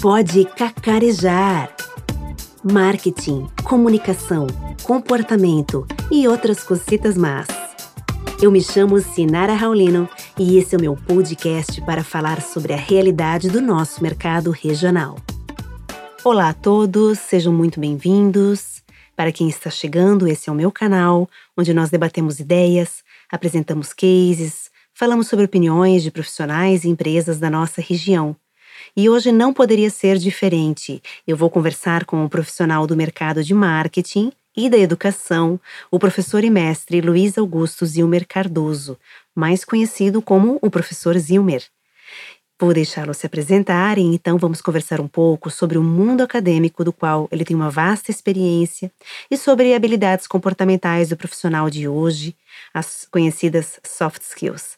pode cacarejar. Marketing, comunicação, comportamento e outras cositas más. Eu me chamo Sinara Raulino e esse é o meu podcast para falar sobre a realidade do nosso mercado regional. Olá a todos, sejam muito bem-vindos. Para quem está chegando, esse é o meu canal, onde nós debatemos ideias, apresentamos cases, falamos sobre opiniões de profissionais e empresas da nossa região. E hoje não poderia ser diferente. Eu vou conversar com um profissional do mercado de marketing e da educação, o professor e mestre Luiz Augusto Zilmer Cardoso, mais conhecido como o professor Zilmer. Vou deixá-lo se apresentar e então vamos conversar um pouco sobre o mundo acadêmico do qual ele tem uma vasta experiência e sobre habilidades comportamentais do profissional de hoje, as conhecidas soft skills.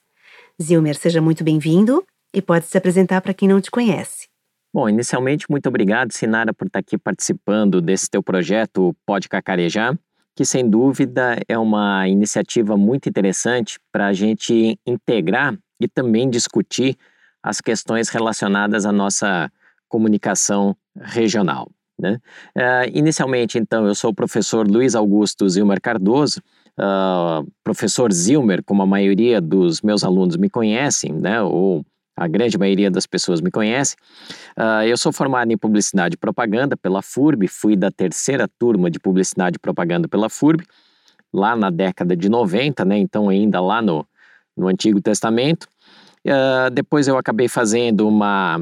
Zilmer, seja muito bem-vindo e pode se apresentar para quem não te conhece. Bom, inicialmente, muito obrigado, Sinara, por estar aqui participando desse teu projeto Pode Cacarejar, que sem dúvida é uma iniciativa muito interessante para a gente integrar e também discutir as questões relacionadas à nossa comunicação regional. Né? Uh, inicialmente, então, eu sou o professor Luiz Augusto Zilmer Cardoso, uh, professor Zilmer, como a maioria dos meus alunos me conhecem, né, ou a grande maioria das pessoas me conhece. Uh, eu sou formado em Publicidade e Propaganda pela FURB, fui da terceira turma de Publicidade e Propaganda pela FURB, lá na década de 90, né, então ainda lá no, no Antigo Testamento. Uh, depois eu acabei fazendo uma,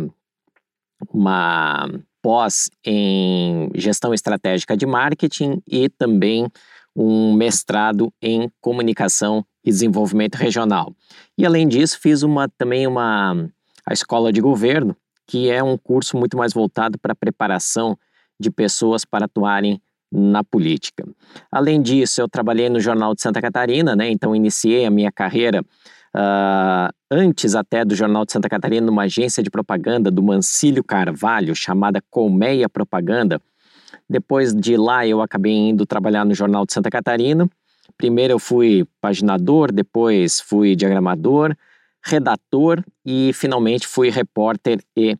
uma pós em Gestão Estratégica de Marketing e também um mestrado em comunicação e desenvolvimento regional. E além disso, fiz uma também uma a escola de governo, que é um curso muito mais voltado para a preparação de pessoas para atuarem na política. Além disso, eu trabalhei no Jornal de Santa Catarina, né? Então iniciei a minha carreira uh, antes até do Jornal de Santa Catarina numa agência de propaganda do Mancílio Carvalho chamada Colmeia Propaganda, depois de lá, eu acabei indo trabalhar no Jornal de Santa Catarina. Primeiro eu fui paginador, depois fui diagramador, redator e finalmente fui repórter e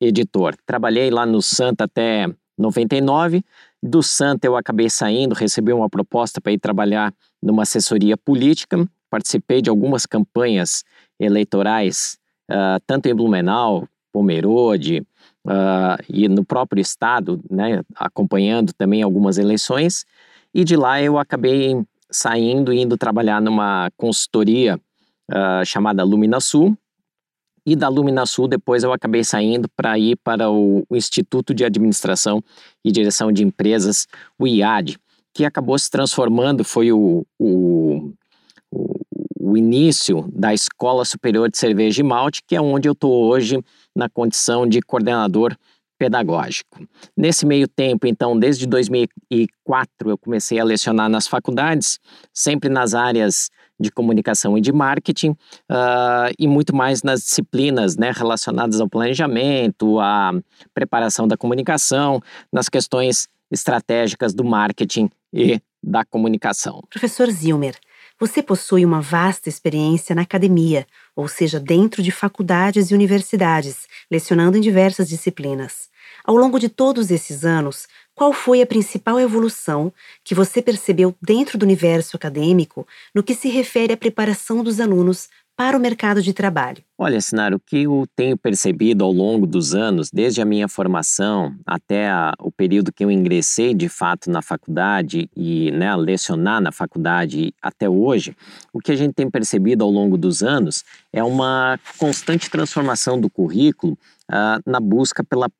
editor. Trabalhei lá no Santa até 99. Do Santa eu acabei saindo, recebi uma proposta para ir trabalhar numa assessoria política. Participei de algumas campanhas eleitorais, uh, tanto em Blumenau, Pomerode, uh, e no próprio estado, né, acompanhando também algumas eleições. E de lá eu acabei saindo e indo trabalhar numa consultoria uh, chamada Luminasul. E da Luminasul depois eu acabei saindo para ir para o, Instituto de Administração e Direção de Empresas, o IAD, que acabou se transformando, foi o, o, o início da Escola Superior de Cerveja e Malte, que é onde eu estou hoje na condição de coordenador pedagógico. Nesse meio tempo, então, desde 2004, eu comecei a lecionar nas faculdades, sempre nas áreas de comunicação e de marketing, uh, e muito mais nas disciplinas né, relacionadas ao planejamento, à preparação da comunicação, nas questões estratégicas do marketing e da comunicação. Professor Zilmer, você possui uma vasta experiência na academia, ou seja, dentro de faculdades e universidades, lecionando em diversas disciplinas. Ao longo de todos esses anos, qual foi a principal evolução que você percebeu dentro do universo acadêmico no que se refere à preparação dos alunos para o mercado de trabalho? Olha, Sinara, o que eu tenho percebido ao longo dos anos, desde a minha formação até a, o período que eu ingressei de fato na faculdade e né, lecionar na faculdade até hoje, o que a gente tem percebido ao longo dos anos é uma constante transformação do currículo uh, na busca pela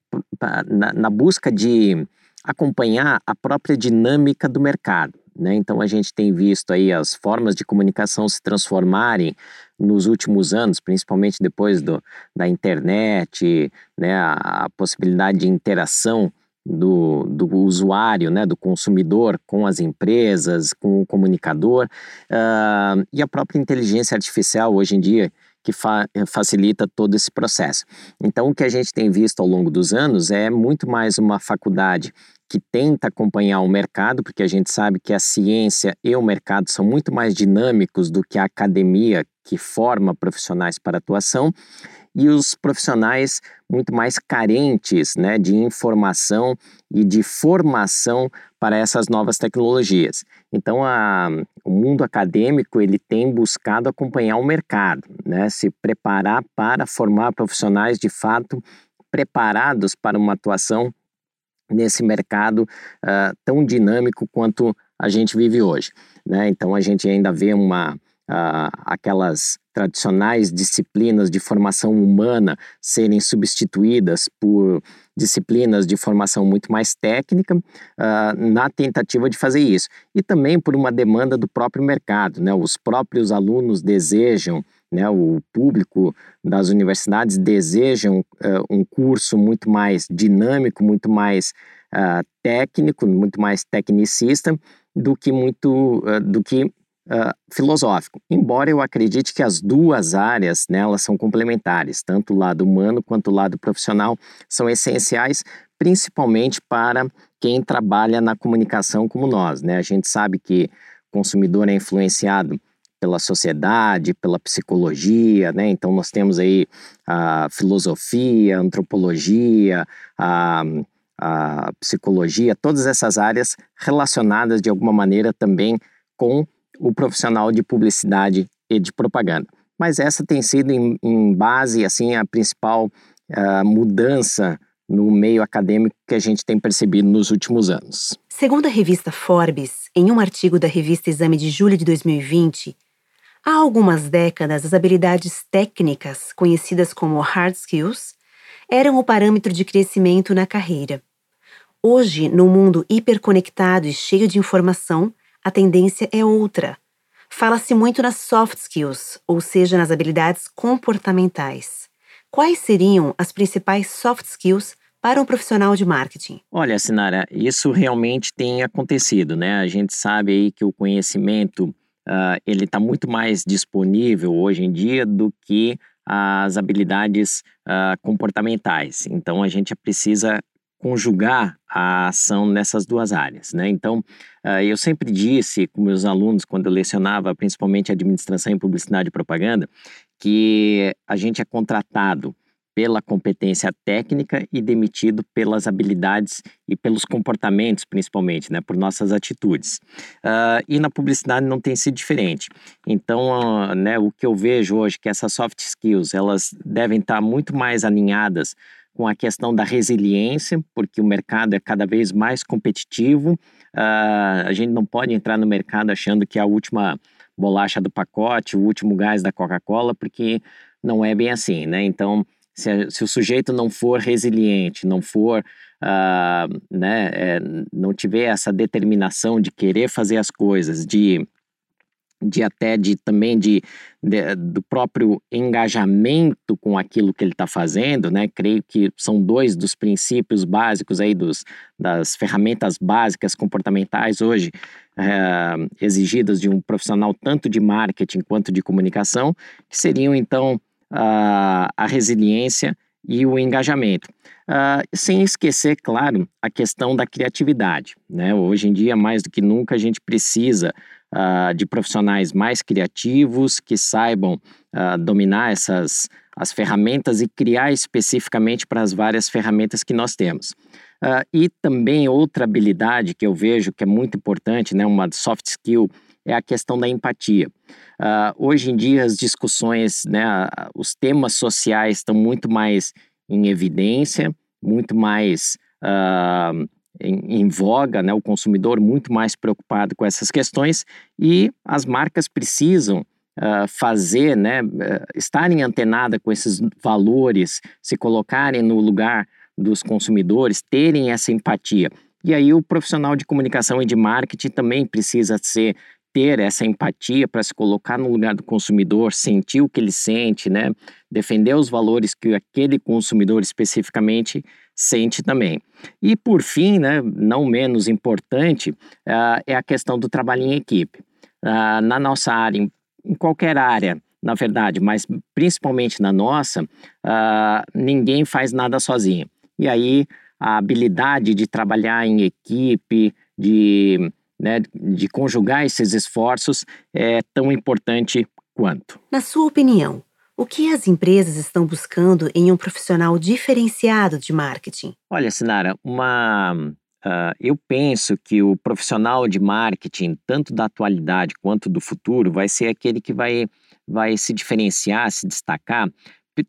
na, na busca de acompanhar a própria dinâmica do mercado. Né? Então a gente tem visto aí as formas de comunicação se transformarem nos últimos anos, principalmente depois do, da internet, né? a, a possibilidade de interação do, do usuário, né, do consumidor com as empresas, com o comunicador uh, e a própria inteligência artificial hoje em dia que fa facilita todo esse processo. Então, o que a gente tem visto ao longo dos anos é muito mais uma faculdade que tenta acompanhar o mercado, porque a gente sabe que a ciência e o mercado são muito mais dinâmicos do que a academia que forma profissionais para atuação, e os profissionais muito mais carentes né, de informação e de formação para essas novas tecnologias. Então, a, o mundo acadêmico ele tem buscado acompanhar o mercado, né, se preparar para formar profissionais de fato preparados para uma atuação nesse mercado uh, tão dinâmico quanto a gente vive hoje. Né? Então, a gente ainda vê uma uh, aquelas tradicionais disciplinas de formação humana serem substituídas por disciplinas de formação muito mais técnica uh, na tentativa de fazer isso. E também por uma demanda do próprio mercado. Né? Os próprios alunos desejam, né, o público das universidades desejam uh, um curso muito mais dinâmico, muito mais uh, técnico, muito mais tecnicista do que muito do que uh, filosófico, embora eu acredite que as duas áreas né, elas são complementares, tanto o lado humano quanto o lado profissional são essenciais, principalmente para quem trabalha na comunicação como nós. Né? A gente sabe que o consumidor é influenciado pela sociedade, pela psicologia, né? Então nós temos aí a filosofia, a antropologia, a, a psicologia, todas essas áreas relacionadas de alguma maneira também com o profissional de publicidade e de propaganda. Mas essa tem sido em, em base assim a principal uh, mudança no meio acadêmico que a gente tem percebido nos últimos anos. Segundo a revista Forbes, em um artigo da revista Exame de julho de 2020, há algumas décadas as habilidades técnicas, conhecidas como hard skills, eram o parâmetro de crescimento na carreira. Hoje, no mundo hiperconectado e cheio de informação, a tendência é outra. Fala-se muito nas soft skills, ou seja, nas habilidades comportamentais. Quais seriam as principais soft skills para um profissional de marketing? Olha, Sinara, isso realmente tem acontecido, né? A gente sabe aí que o conhecimento uh, ele está muito mais disponível hoje em dia do que as habilidades uh, comportamentais. Então a gente precisa conjugar a ação nessas duas áreas. Né? Então, uh, eu sempre disse com meus alunos, quando eu lecionava principalmente administração em publicidade e propaganda, que a gente é contratado pela competência técnica e demitido pelas habilidades e pelos comportamentos, principalmente, né, por nossas atitudes. Uh, e na publicidade não tem sido diferente. Então, uh, né, o que eu vejo hoje é que essas soft skills elas devem estar muito mais alinhadas com a questão da resiliência, porque o mercado é cada vez mais competitivo. Uh, a gente não pode entrar no mercado achando que é a última bolacha do pacote, o último gás da Coca-Cola, porque não é bem assim, né? Então, se, se o sujeito não for resiliente, não for, uh, né, é, não tiver essa determinação de querer fazer as coisas, de de até de também de, de, do próprio engajamento com aquilo que ele está fazendo, né? Creio que são dois dos princípios básicos aí dos, das ferramentas básicas comportamentais hoje é, exigidas de um profissional tanto de marketing quanto de comunicação, que seriam então a, a resiliência e o engajamento. Uh, sem esquecer, claro, a questão da criatividade. Né? Hoje em dia, mais do que nunca, a gente precisa uh, de profissionais mais criativos que saibam uh, dominar essas as ferramentas e criar especificamente para as várias ferramentas que nós temos. Uh, e também outra habilidade que eu vejo que é muito importante, né, uma soft skill, é a questão da empatia. hoje em dia as discussões, né, os temas sociais estão muito mais em evidência, muito mais uh, em, em, voga, né, o consumidor muito mais preocupado com essas questões e as marcas precisam uh, fazer, né, uh, estarem antenadas com esses valores, se colocarem no lugar dos consumidores, terem essa empatia. E aí o profissional de comunicação e de marketing também precisa ser ter essa empatia para se colocar no lugar do consumidor, sentir o que ele sente, né? Defender os valores que aquele consumidor especificamente sente também. E por fim, né, não menos importante, uh, é a questão do trabalho em equipe. Uh, na nossa área, em, em, qualquer área, na verdade, mas principalmente na nossa, uh, ninguém faz nada sozinho. E aí a habilidade de trabalhar em equipe, de, né, de conjugar esses esforços é tão importante quanto. Na sua opinião, O que as empresas estão buscando em um profissional diferenciado de marketing? Olha, Sinara, uma, uh, eu penso que o profissional de marketing, tanto da atualidade quanto do futuro, vai ser aquele que vai, vai se diferenciar, se destacar,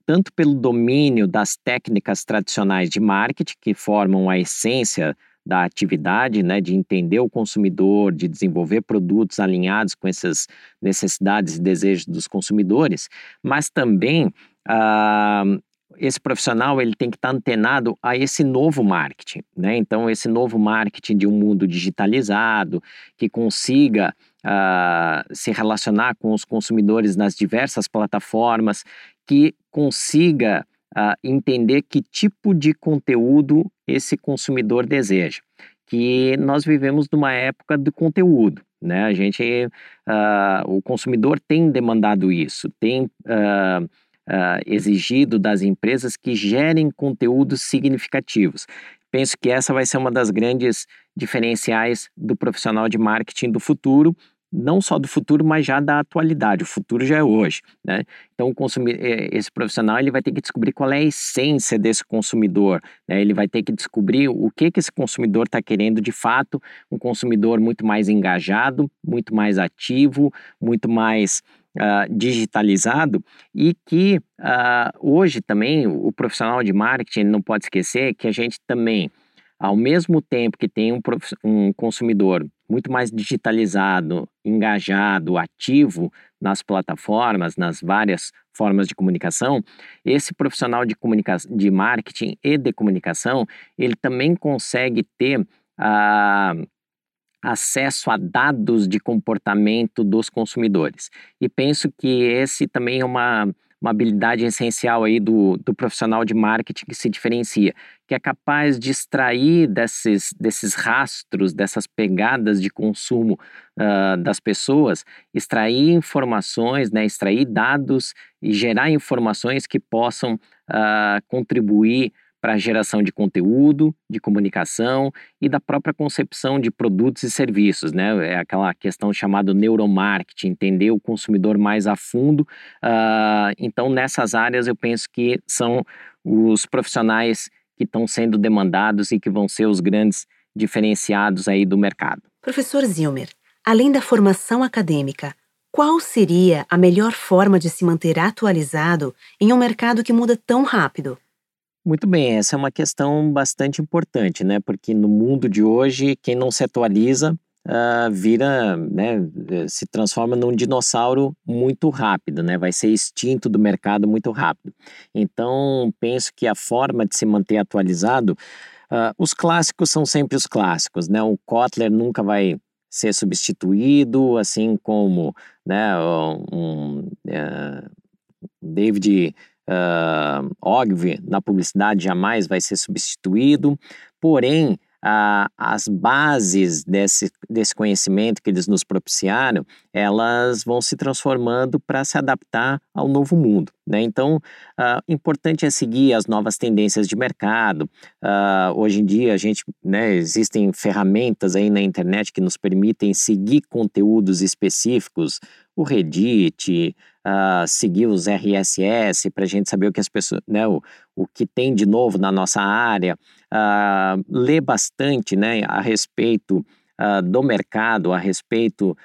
tanto pelo domínio das técnicas tradicionais de marketing, que formam a essência da atividade, né, de entender o consumidor, de desenvolver produtos alinhados com essas necessidades e desejos dos consumidores, mas também ah, esse profissional ele tem que estar antenado a esse novo marketing, né? Então esse novo marketing de um mundo digitalizado que consiga uh, se relacionar com os consumidores nas diversas plataformas, que consiga uh, entender que tipo de conteúdo esse consumidor deseja. Que nós vivemos numa época do conteúdo, né? A gente, uh, o consumidor tem demandado isso, tem uh, exigido das empresas que gerem conteúdos significativos. Penso que essa vai ser uma das grandes diferenciais do profissional de marketing do futuro não só do futuro, mas já da atualidade. O futuro já é hoje, né? Então, consumir, eh, esse profissional ele vai ter que descobrir qual é a essência desse consumidor, né? Ele vai ter que descobrir o que que esse consumidor está querendo de fato, um consumidor muito mais engajado, muito mais ativo, muito mais uh, digitalizado e que uh, hoje também o profissional de marketing não pode esquecer que a gente também ao mesmo tempo que tem um, um consumidor muito mais digitalizado, engajado, ativo nas plataformas, nas várias formas de comunicação, esse profissional de, comunicação, de marketing e de comunicação, ele também consegue ter ah, acesso a dados de comportamento dos consumidores. E penso que esse também é uma uma habilidade essencial aí do, do profissional de marketing que se diferencia, que é capaz de extrair desses, desses rastros, dessas pegadas de consumo uh, das pessoas, extrair informações, né, extrair dados e gerar informações que possam uh, contribuir para a geração de conteúdo, de comunicação e da própria concepção de produtos e serviços, né? É aquela questão chamada neuromarketing, entender o consumidor mais a fundo. Uh, então, nessas áreas, eu penso que são os profissionais que estão sendo demandados e que vão ser os grandes diferenciados aí do mercado. Professor Zilmer, além da formação acadêmica, qual seria a melhor forma de se manter atualizado em um mercado que muda tão rápido? Muito bem, essa é uma questão bastante importante, né? Porque no mundo de hoje, quem não se atualiza uh, vira, né, se transforma num dinossauro muito rápido, né? Vai ser extinto do mercado muito rápido. Então, penso que a forma de se manter atualizado, uh, os clássicos são sempre os clássicos, né? O Kotler nunca vai ser substituído, assim como, né, um, uh, David uh, Ogvi na publicidade jamais vai ser substituído, porém, uh, as bases desse, desse conhecimento que eles nos propiciaram, elas vão se transformando para se adaptar ao novo mundo. Né? Então, uh, importante é seguir as novas tendências de mercado. Uh, hoje em dia, a gente, né, existem ferramentas aí na internet que nos permitem seguir conteúdos específicos, o Reddit, seguir os RSS para a gente saber o que as pessoas, né, o, o que tem de novo na nossa área, uh, ler bastante, né, a respeito uh, do mercado, a respeito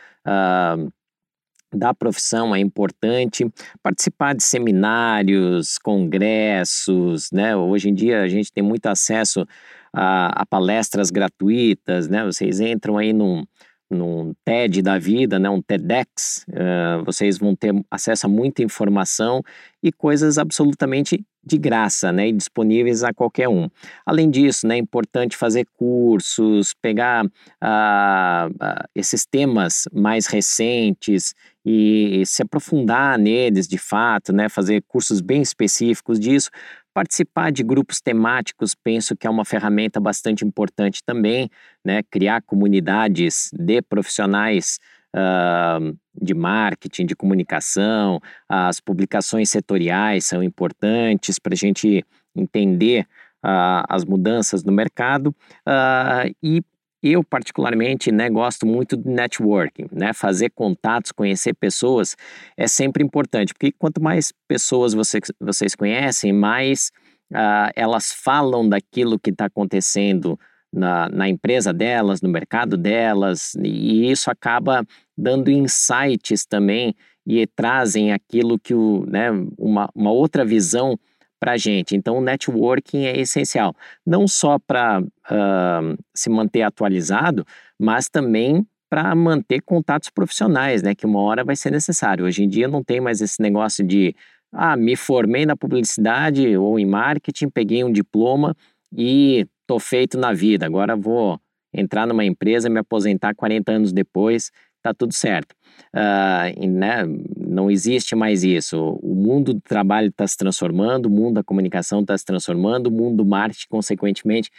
da profissão é importante, participar de seminários, congressos, né? Hoje em dia a gente tem muito acesso a, a palestras gratuitas, né? Vocês entram aí num, num TED da vida, né, um TEDx, uh, vocês vão ter acesso a muita informação e coisas absolutamente de graça, né, e disponíveis a qualquer um. Além disso, né, é importante fazer cursos, pegar uh, uh, esses temas mais recentes e se aprofundar neles de fato, né, fazer cursos bem específicos disso, Participar de grupos temáticos, penso que é uma ferramenta bastante importante também, né? Criar comunidades de profissionais uh, de marketing, de comunicação, as publicações setoriais são importantes para a gente entender uh, as mudanças no mercado uh, e eu particularmente né, gosto muito de networking, né? Fazer contatos, conhecer pessoas é sempre importante, porque quanto mais pessoas você, vocês conhecem, mais uh, elas falam daquilo que está acontecendo na, na empresa delas, no mercado delas, e isso acaba dando insights também e trazem aquilo que o, né, uma, uma outra visão para a gente. Então, o networking é essencial, não só para uh, se manter atualizado, mas também para manter contatos profissionais, né, que uma hora vai ser necessário. Hoje em dia não tem mais esse negócio de ah, me formei na publicidade ou em marketing, peguei um diploma e tô feito na vida. Agora vou entrar numa empresa, me aposentar 40 anos depois, tá tudo certo. Uh, né? Não existe mais isso. O mundo do trabalho está se transformando, o mundo da comunicação está se transformando, o mundo do marketing, consequentemente,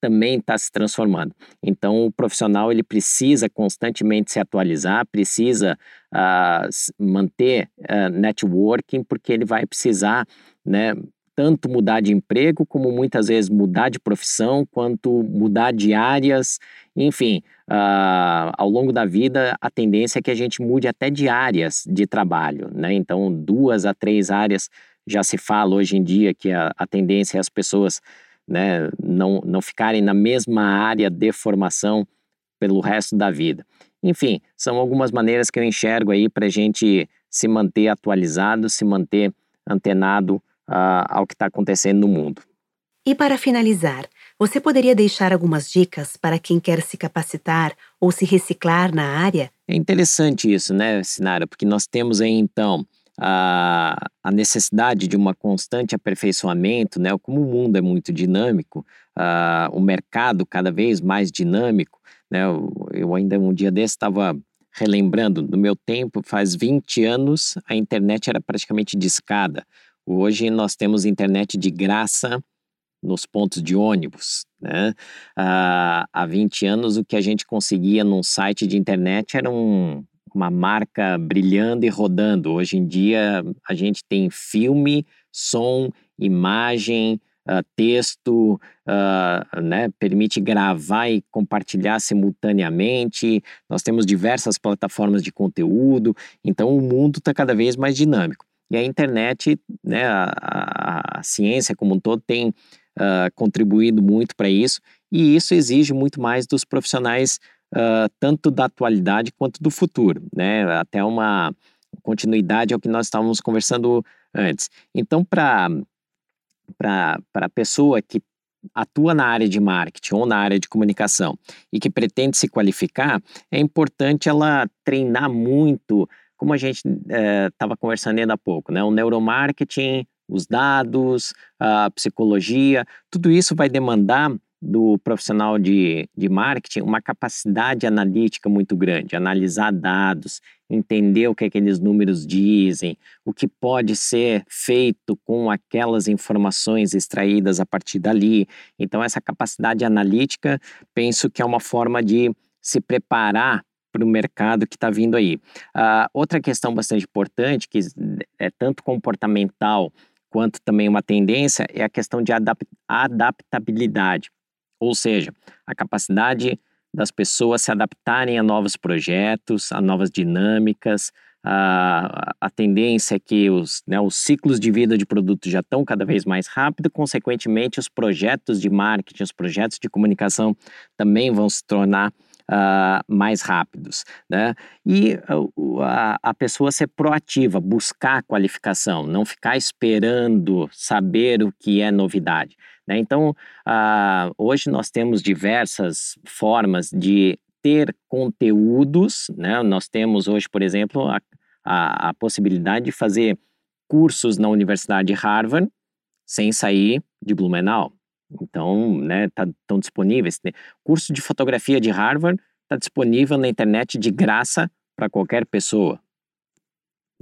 também está se transformando. Então, o profissional ele precisa constantemente se atualizar, precisa uh, manter uh, networking, porque ele vai precisar, né, tanto mudar de emprego, como muitas vezes mudar de profissão, quanto mudar de áreas, enfim, uh, ao longo da vida a tendência é que a gente mude até de áreas de trabalho, né? Então, duas a três áreas já se fala hoje em dia que a, a tendência é as pessoas né, não, não ficarem na mesma área de formação pelo resto da vida. Enfim, são algumas maneiras que eu enxergo aí para a gente se manter atualizado, se manter antenado uh, ao que está acontecendo no mundo. E para finalizar, você poderia deixar algumas dicas para quem quer se capacitar ou se reciclar na área? É interessante isso, né, Sinara? Porque nós temos aí então a, a necessidade de uma constante aperfeiçoamento, né? Como o mundo é muito dinâmico, uh, o mercado cada vez mais dinâmico, né? Eu, eu ainda um dia desse estava relembrando, no meu tempo, faz 20 anos, a internet era praticamente discada. Hoje nós temos internet de graça nos pontos de ônibus. Né? Uh, há 20 anos, o que a gente conseguia num site de internet era um, uma marca brilhando e rodando. Hoje em dia, a gente tem filme, som, imagem, uh, texto, uh, né, permite gravar e compartilhar simultaneamente. Nós temos diversas plataformas de conteúdo, então o mundo está cada vez mais dinâmico. E a internet, né, a, a, a ciência como um todo tem uh, contribuído muito para isso, e isso exige muito mais dos profissionais uh, tanto da atualidade quanto do futuro, né? Até uma continuidade ao que nós estávamos conversando antes. Então, para a pessoa que atua na área de marketing ou na área de comunicação e que pretende se qualificar, é importante ela treinar muito, como a gente estava eh, conversando ainda há pouco, né? O neuromarketing, os dados, a psicologia, tudo isso vai demandar do profissional de, de marketing uma capacidade analítica muito grande, analisar dados, entender o que aqueles números dizem, o que pode ser feito com aquelas informações extraídas a partir dali. Então, essa capacidade analítica, penso que é uma forma de se preparar para o mercado que está vindo aí. Uh, outra questão bastante importante, que é tanto comportamental quanto também uma tendência, é a questão de adap adaptabilidade. Ou seja, a capacidade das pessoas se adaptarem a novos projetos, a novas dinâmicas. A, a tendência é que os, né, os ciclos de vida de produtos já estão cada vez mais rápido, consequentemente, os projetos de marketing, os projetos de comunicação também vão se tornar uh, mais rápidos. Né? E uh, a, a pessoa ser proativa, buscar qualificação, não ficar esperando saber o que é novidade. Né? Então, uh, hoje nós temos diversas formas de ter conteúdos. Né? Nós temos hoje, por exemplo, a, a, a possibilidade de fazer cursos na Universidade de Harvard sem sair de Blumenau. Então, né, tá, estão disponíveis. Curso de fotografia de Harvard está disponível na internet de graça para qualquer pessoa.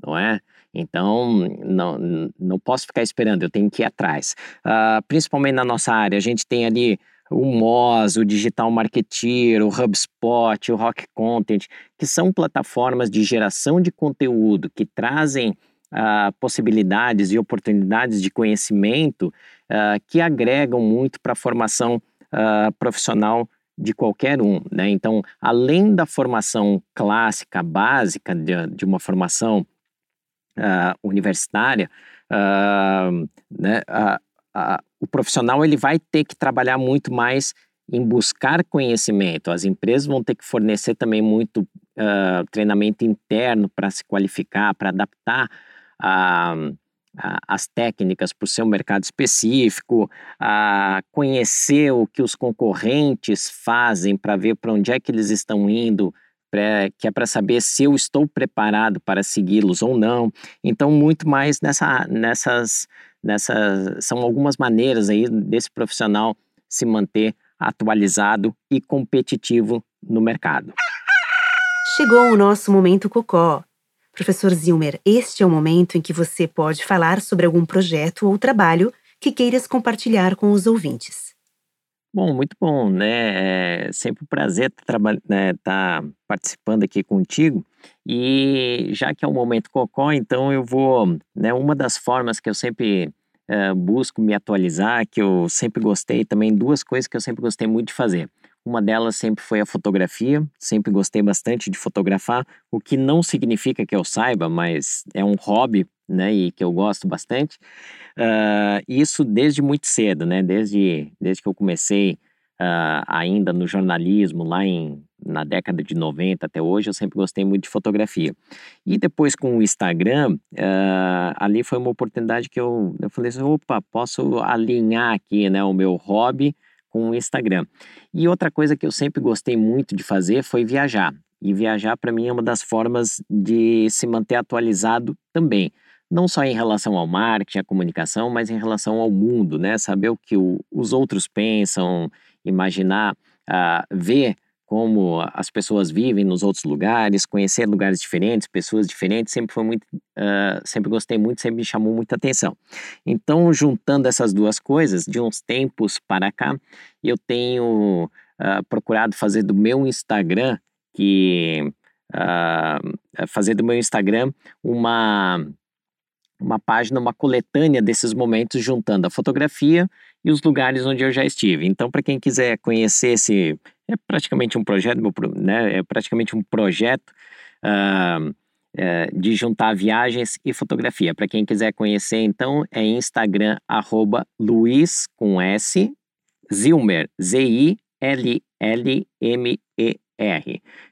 Não é? Então, não, não posso ficar esperando, eu tenho que ir atrás. Uh, principalmente na nossa área, a gente tem ali o Moz, o Digital Marketeer, o HubSpot, o Rock Content, que são plataformas de geração de conteúdo que trazem uh, possibilidades e oportunidades de conhecimento uh, que agregam muito para a formação profissional de qualquer um, né? Então, além da formação clássica, básica, de, de uma formação uh, universitária, uh, né, uh, o profissional ele vai ter que trabalhar muito mais em buscar conhecimento. As empresas vão ter que fornecer também muito treinamento interno para se qualificar, para adaptar a as técnicas para o seu mercado específico, a conhecer o que os concorrentes fazem para ver para onde é que eles estão indo, pra, que é para saber se eu estou preparado para segui-los ou não. Então, muito mais nessa, nessas, nessas. São algumas maneiras aí desse profissional se manter atualizado e competitivo no mercado. Chegou o nosso momento cocó Professor Zilmer, este é o momento em que você pode falar sobre algum projeto ou trabalho que queiras compartilhar com os ouvintes. Bom, muito bom, né? É sempre um prazer estar né, tá participando aqui contigo. E já que é um momento cocó, então eu vou, né? Uma das formas que eu sempre uh, busco me atualizar, que eu sempre gostei também, duas coisas que eu sempre gostei muito de fazer. Uma delas sempre foi a fotografia, sempre gostei bastante de fotografar, o que não significa que eu saiba, mas é um hobby, né, e que eu gosto bastante. Uh, isso desde muito cedo, né, desde, desde que eu comecei uh, ainda no jornalismo, lá em, na década de 90 até hoje, eu sempre gostei muito de fotografia. E depois com o Instagram, uh, ali foi uma oportunidade que eu, eu falei assim, opa, posso alinhar aqui, né, o meu hobby com o Instagram. E outra coisa que eu sempre gostei muito de fazer foi viajar. E viajar para mim é uma das formas de se manter atualizado também. Não só em relação ao marketing, à comunicação, mas em relação ao mundo, né? Saber o que o, os outros pensam, imaginar, uh, ver como as pessoas vivem nos outros lugares, conhecer lugares diferentes, pessoas diferentes, sempre foi muito, uh, sempre gostei muito, sempre me chamou muita atenção. Então, juntando essas duas coisas, de uns tempos para cá, eu tenho uh, procurado fazer do meu Instagram, que uh, fazer do meu Instagram uma uma página, uma coletânea desses momentos, juntando a fotografia e os lugares onde eu já estive. Então, para quem quiser conhecer esse é praticamente um projeto, né, é praticamente um projeto uh, de juntar viagens e fotografia. Para quem quiser conhecer, então, é Instagram, arroba Luiz, com S, Zilmer, Z-I-L-L-M-E-R.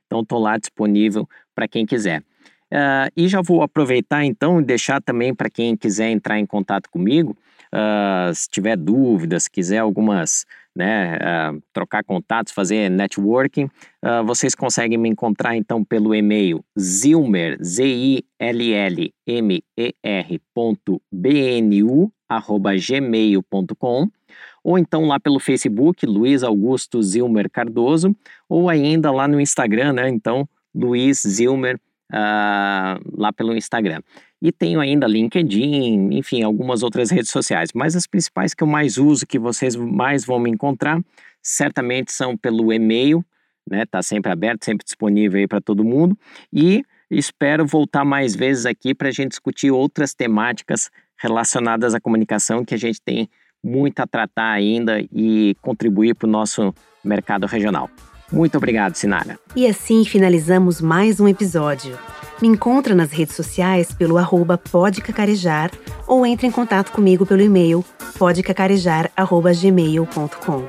Então, estou lá disponível para quem quiser. Uh, e já vou aproveitar então e deixar também para quem quiser entrar em contato comigo, uh, se tiver dúvidas, quiser algumas né, uh, trocar contatos, fazer networking, vocês conseguem me encontrar então pelo e-mail zilmer, Z-I-L-L-M-E-R ponto B-N-U, arroba gmail.com ou então lá pelo Facebook, Luiz Augusto Zilmer Cardoso, ou ainda lá no Instagram, né, então Luiz Zilmer, uh, lá pelo Instagram. E tenho ainda LinkedIn, enfim, algumas outras redes sociais. Mas as principais que eu mais uso, que vocês mais vão me encontrar, certamente são pelo e-mail, né? Tá sempre aberto, sempre disponível aí para todo mundo. E espero voltar mais vezes aqui para a gente discutir outras temáticas relacionadas à comunicação que a gente tem muito a tratar ainda e contribuir para o nosso mercado regional. Muito obrigado, Sinara. E assim finalizamos mais um episódio. Me encontra nas redes sociais pelo arroba podcacarejar ou entre em contato comigo pelo e-mail podcacarejar.gmail.com.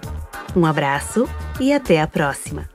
Um abraço e até a próxima!